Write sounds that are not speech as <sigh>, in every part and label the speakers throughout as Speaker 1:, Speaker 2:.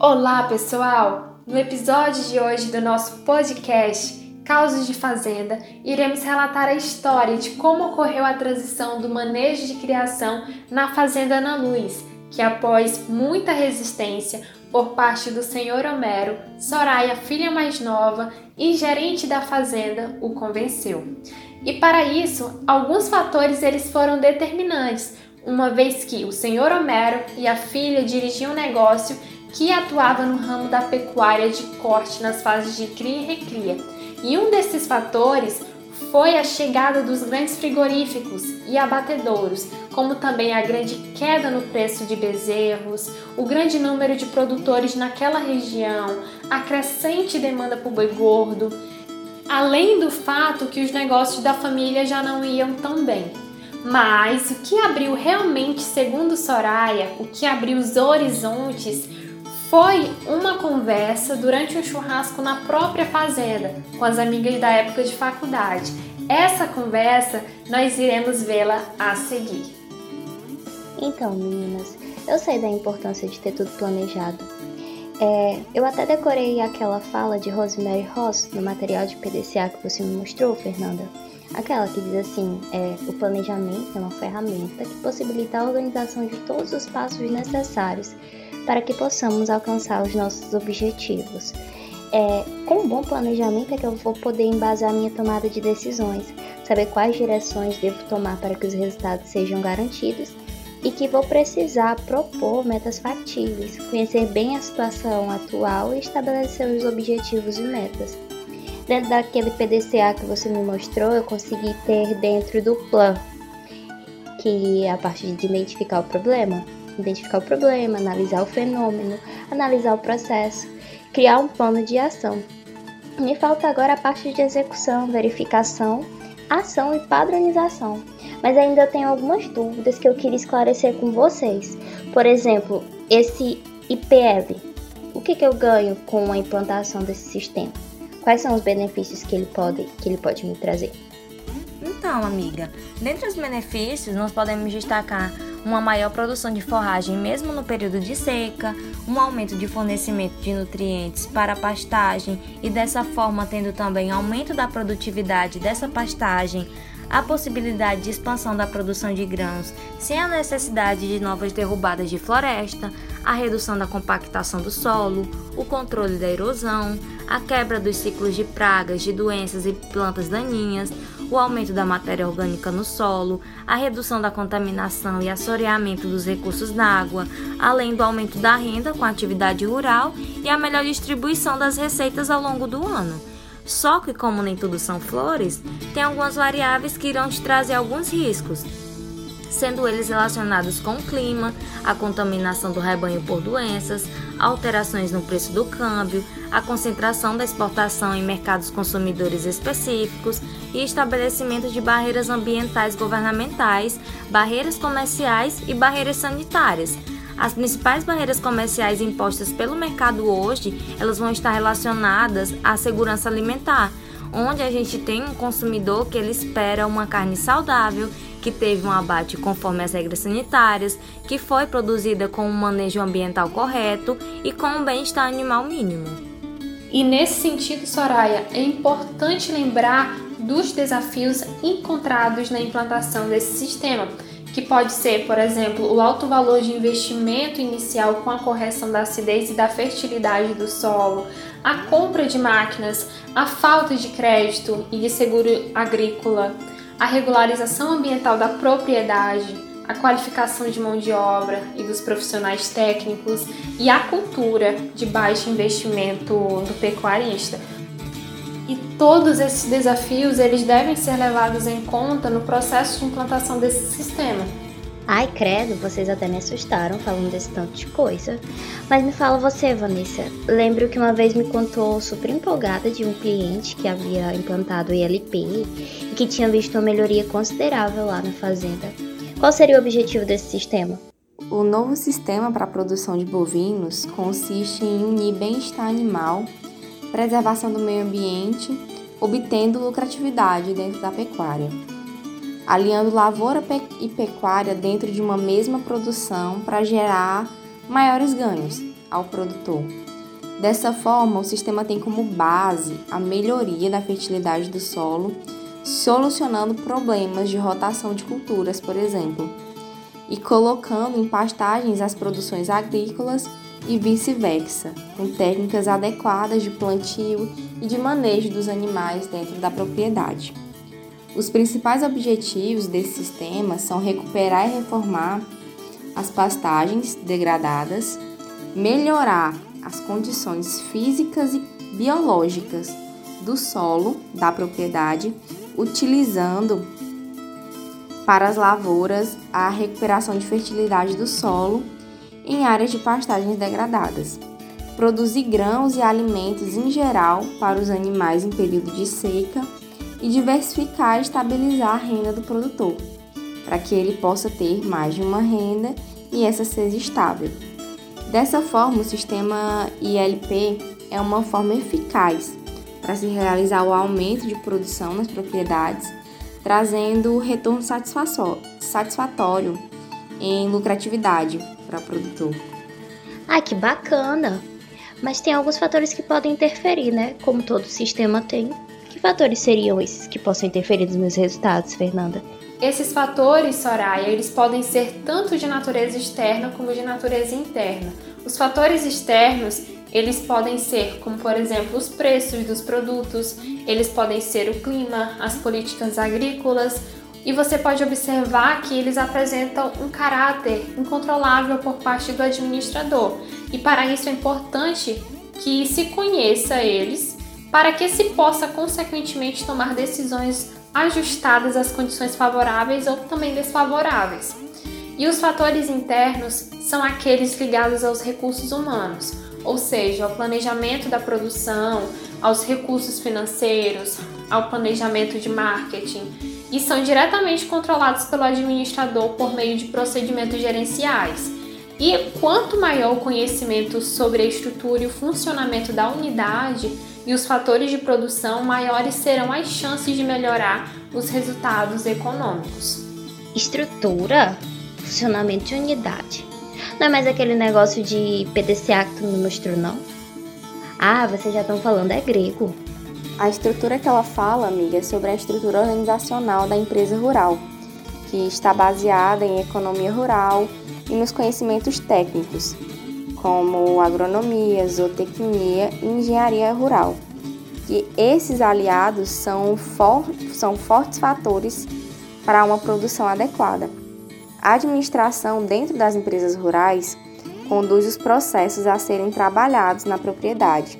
Speaker 1: Olá, pessoal! No episódio de hoje do nosso podcast Causos de Fazenda, iremos relatar a história de como ocorreu a transição do manejo de criação na Fazenda Ana Luz, que após muita resistência por parte do senhor Homero, Soraya, filha mais nova e gerente da fazenda, o convenceu. E para isso, alguns fatores eles foram determinantes, uma vez que o senhor Homero e a filha dirigiam um negócio que atuava no ramo da pecuária de corte nas fases de cria e recria. E um desses fatores foi a chegada dos grandes frigoríficos e abatedouros, como também a grande queda no preço de bezerros, o grande número de produtores naquela região, a crescente demanda por boi gordo, além do fato que os negócios da família já não iam tão bem. Mas o que abriu realmente, segundo Soraya, o que abriu os horizontes foi uma conversa durante um churrasco na própria fazenda, com as amigas da época de faculdade. Essa conversa nós iremos vê-la a seguir.
Speaker 2: Então, meninas, eu sei da importância de ter tudo planejado. É, eu até decorei aquela fala de Rosemary Ross no material de PDCA que você me mostrou, Fernanda. Aquela que diz assim: é, o planejamento é uma ferramenta que possibilita a organização de todos os passos necessários para que possamos alcançar os nossos objetivos. É, com um bom planejamento é que eu vou poder embasar minha tomada de decisões, saber quais direções devo tomar para que os resultados sejam garantidos e que vou precisar propor metas factíveis, conhecer bem a situação atual e estabelecer os objetivos e metas. Dentro daquele PDCA que você me mostrou, eu consegui ter dentro do plano, que é a parte de identificar o problema, identificar o problema, analisar o fenômeno, analisar o processo, criar um plano de ação. Me falta agora a parte de execução, verificação, ação e padronização. Mas ainda tenho algumas dúvidas que eu queria esclarecer com vocês. Por exemplo, esse IPL. O que, que eu ganho com a implantação desse sistema? Quais são os benefícios que ele pode, que ele pode me trazer?
Speaker 3: Então, amiga, dentre os benefícios, nós podemos destacar uma maior produção de forragem mesmo no período de seca, um aumento de fornecimento de nutrientes para a pastagem e dessa forma tendo também aumento da produtividade dessa pastagem, a possibilidade de expansão da produção de grãos sem a necessidade de novas derrubadas de floresta, a redução da compactação do solo, o controle da erosão, a quebra dos ciclos de pragas, de doenças e plantas daninhas, o aumento da matéria orgânica no solo, a redução da contaminação e assoreamento dos recursos da água, além do aumento da renda com a atividade rural e a melhor distribuição das receitas ao longo do ano. Só que, como nem tudo são flores, tem algumas variáveis que irão te trazer alguns riscos, sendo eles relacionados com o clima, a contaminação do rebanho por doenças, alterações no preço do câmbio, a concentração da exportação em mercados consumidores específicos e estabelecimento de barreiras ambientais governamentais, barreiras comerciais e barreiras sanitárias. As principais barreiras comerciais impostas pelo mercado hoje, elas vão estar relacionadas à segurança alimentar, onde a gente tem um consumidor que ele espera uma carne saudável, que teve um abate conforme as regras sanitárias, que foi produzida com um manejo ambiental correto e com um bem-estar animal mínimo.
Speaker 1: E nesse sentido, Soraya, é importante lembrar dos desafios encontrados na implantação desse sistema, que pode ser, por exemplo, o alto valor de investimento inicial com a correção da acidez e da fertilidade do solo, a compra de máquinas, a falta de crédito e de seguro agrícola, a regularização ambiental da propriedade, a qualificação de mão de obra e dos profissionais técnicos e a cultura de baixo investimento do pecuarista. E todos esses desafios eles devem ser levados em conta no processo de implantação desse sistema.
Speaker 2: Ai, credo, vocês até me assustaram falando desse tanto de coisa. Mas me fala você, Vanessa. Lembro que uma vez me contou super empolgada de um cliente que havia implantado o ILP e que tinha visto uma melhoria considerável lá na fazenda. Qual seria o objetivo desse sistema?
Speaker 4: O novo sistema para a produção de bovinos consiste em unir bem-estar animal, preservação do meio ambiente, obtendo lucratividade dentro da pecuária aliando lavoura e pecuária dentro de uma mesma produção para gerar maiores ganhos. ao produtor. Dessa forma, o sistema tem como base a melhoria da fertilidade do solo, solucionando problemas de rotação de culturas, por exemplo, e colocando em pastagens as produções agrícolas e vice-versa, com técnicas adequadas de plantio e de manejo dos animais dentro da propriedade. Os principais objetivos desse sistema são recuperar e reformar as pastagens degradadas, melhorar as condições físicas e biológicas do solo da propriedade, utilizando para as lavouras a recuperação de fertilidade do solo em áreas de pastagens degradadas, produzir grãos e alimentos em geral para os animais em período de seca e diversificar e estabilizar a renda do produtor, para que ele possa ter mais de uma renda e essa seja estável. Dessa forma, o sistema ILP é uma forma eficaz para se realizar o aumento de produção nas propriedades, trazendo retorno satisfatório em lucratividade para o produtor.
Speaker 2: Ai, que bacana! Mas tem alguns fatores que podem interferir, né? Como todo sistema tem. Que fatores seriam esses que possam interferir nos meus resultados, Fernanda?
Speaker 1: Esses fatores, Soraya, eles podem ser tanto de natureza externa como de natureza interna. Os fatores externos, eles podem ser, como por exemplo, os preços dos produtos, eles podem ser o clima, as políticas agrícolas, e você pode observar que eles apresentam um caráter incontrolável por parte do administrador. E para isso é importante que se conheça eles, para que se possa consequentemente tomar decisões ajustadas às condições favoráveis ou também desfavoráveis. E os fatores internos são aqueles ligados aos recursos humanos, ou seja, ao planejamento da produção, aos recursos financeiros, ao planejamento de marketing e são diretamente controlados pelo administrador por meio de procedimentos gerenciais. E quanto maior o conhecimento sobre a estrutura e o funcionamento da unidade e os fatores de produção, maiores serão as chances de melhorar os resultados econômicos.
Speaker 2: Estrutura? Funcionamento de unidade. Não é mais aquele negócio de PDCA que tu me mostrou, não? Ah, vocês já estão falando é grego.
Speaker 4: A estrutura que ela fala, amiga, é sobre a estrutura organizacional da empresa rural, que está baseada em economia rural e nos conhecimentos técnicos, como agronomia, zootecnia e engenharia rural. Que esses aliados são, for são fortes fatores para uma produção adequada. A administração dentro das empresas rurais conduz os processos a serem trabalhados na propriedade,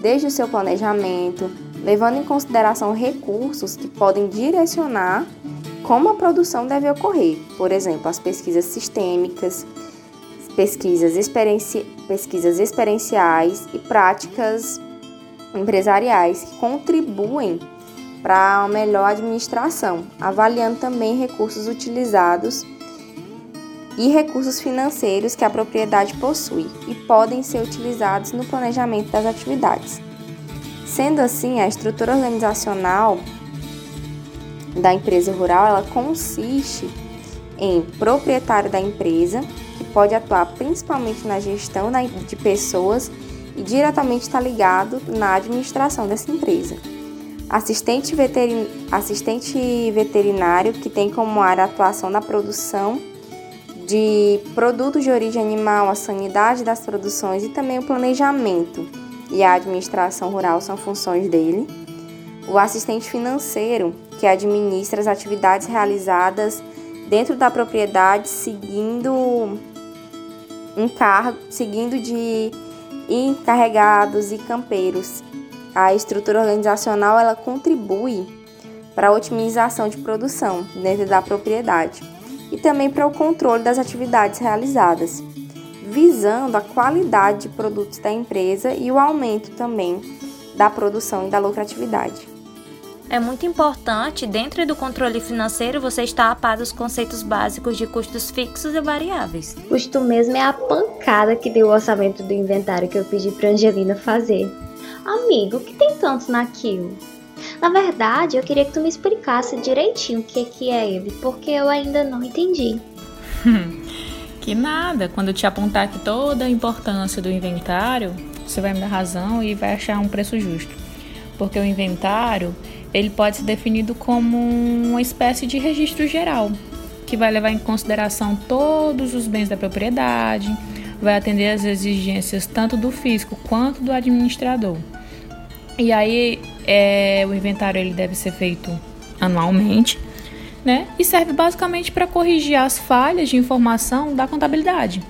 Speaker 4: desde o seu planejamento, levando em consideração recursos que podem direcionar como a produção deve ocorrer, por exemplo, as pesquisas sistêmicas, pesquisas, experienci pesquisas experienciais e práticas empresariais que contribuem para a melhor administração, avaliando também recursos utilizados e recursos financeiros que a propriedade possui e podem ser utilizados no planejamento das atividades. Sendo assim, a estrutura organizacional da empresa rural ela consiste em proprietário da empresa, que pode atuar principalmente na gestão de pessoas e diretamente está ligado na administração dessa empresa. Assistente, veterin... Assistente veterinário, que tem como área a atuação na produção de produtos de origem animal, a sanidade das produções e também o planejamento e a administração rural são funções dele. O assistente financeiro, que administra as atividades realizadas dentro da propriedade, seguindo encargo, seguindo de encarregados e campeiros. A estrutura organizacional ela contribui para a otimização de produção dentro da propriedade e também para o controle das atividades realizadas visando a qualidade de produtos da empresa e o aumento também da produção e da lucratividade.
Speaker 3: É muito importante, dentro do controle financeiro, você estar a par dos conceitos básicos de custos fixos e variáveis.
Speaker 2: Custo mesmo é a pancada que deu o orçamento do inventário que eu pedi para Angelina fazer. Amigo, o que tem tanto naquilo? Na verdade, eu queria que tu me explicasse direitinho o que, que é ele, porque eu ainda não entendi. <laughs>
Speaker 5: Que nada, quando eu te apontar aqui toda a importância do inventário, você vai me dar razão e vai achar um preço justo. Porque o inventário, ele pode ser definido como uma espécie de registro geral, que vai levar em consideração todos os bens da propriedade, vai atender às exigências tanto do físico quanto do administrador. E aí é, o inventário ele deve ser feito anualmente, né? E serve basicamente para corrigir as falhas de informação da contabilidade.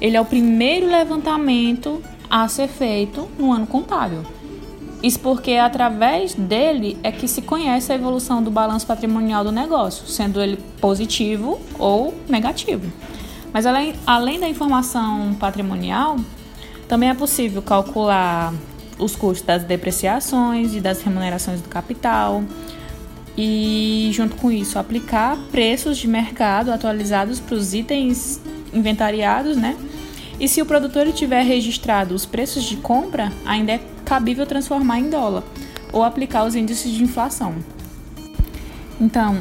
Speaker 5: Ele é o primeiro levantamento a ser feito no ano contábil. Isso porque através dele é que se conhece a evolução do balanço patrimonial do negócio, sendo ele positivo ou negativo. Mas além, além da informação patrimonial, também é possível calcular os custos das depreciações e das remunerações do capital e, junto com isso, aplicar preços de mercado atualizados para os itens inventariados, né? E se o produtor tiver registrado os preços de compra, ainda é cabível transformar em dólar ou aplicar os índices de inflação. Então,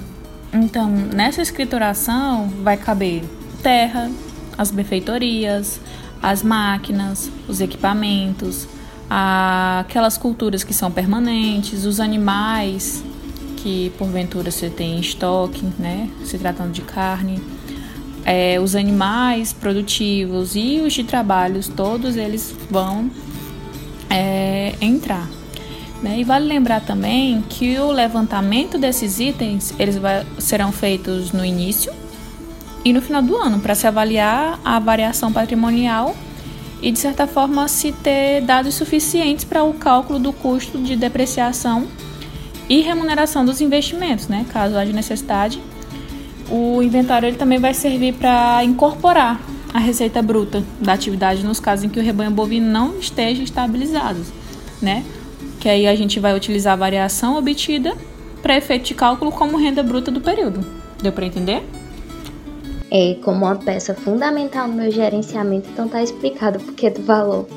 Speaker 5: então nessa escrituração vai caber terra, as benfeitorias, as máquinas, os equipamentos, aquelas culturas que são permanentes, os animais que porventura você tem em estoque, né, se tratando de carne, é, os animais produtivos e os de trabalhos, todos eles vão é, entrar. Né? E vale lembrar também que o levantamento desses itens eles vai, serão feitos no início e no final do ano para se avaliar a variação patrimonial e de certa forma se ter dados suficientes para o cálculo do custo de depreciação e remuneração dos investimentos, né? caso haja necessidade. O inventário ele também vai servir para incorporar a receita bruta da atividade nos casos em que o rebanho bovino não esteja estabilizado, né? Que aí a gente vai utilizar a variação obtida para efeito de cálculo como renda bruta do período. Deu para entender?
Speaker 2: É, como uma peça fundamental no meu gerenciamento, então tá explicado o porquê do valor.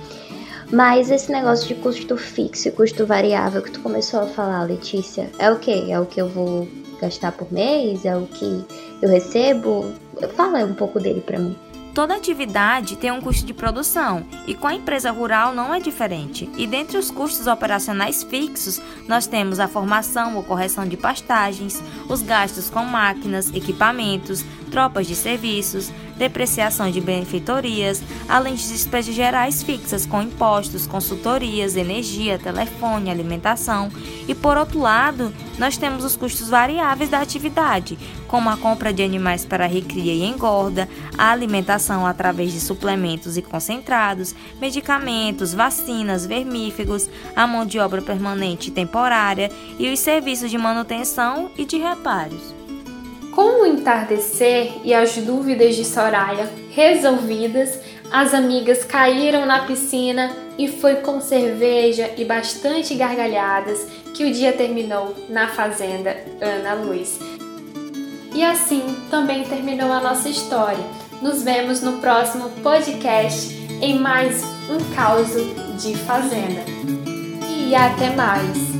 Speaker 2: Mas esse negócio de custo fixo e custo variável que tu começou a falar, Letícia, é o que? É o que eu vou gastar por mês? É o que eu recebo? Fala um pouco dele para mim.
Speaker 3: Toda atividade tem um custo de produção e com a empresa rural não é diferente. E dentre os custos operacionais fixos, nós temos a formação ou correção de pastagens, os gastos com máquinas, equipamentos, tropas de serviços, depreciação de benfeitorias, além de despesas gerais fixas com impostos, consultorias, energia, telefone, alimentação. E por outro lado, nós temos os custos variáveis da atividade, como a compra de animais para recria e engorda, a alimentação através de suplementos e concentrados, medicamentos, vacinas, vermífugos, a mão de obra permanente e temporária e os serviços de manutenção e de reparos.
Speaker 1: Com o entardecer e as dúvidas de Soraya resolvidas, as amigas caíram na piscina e foi com cerveja e bastante gargalhadas que o dia terminou na fazenda Ana Luz. E assim também terminou a nossa história. Nos vemos no próximo podcast em mais um caos de fazenda. E até mais!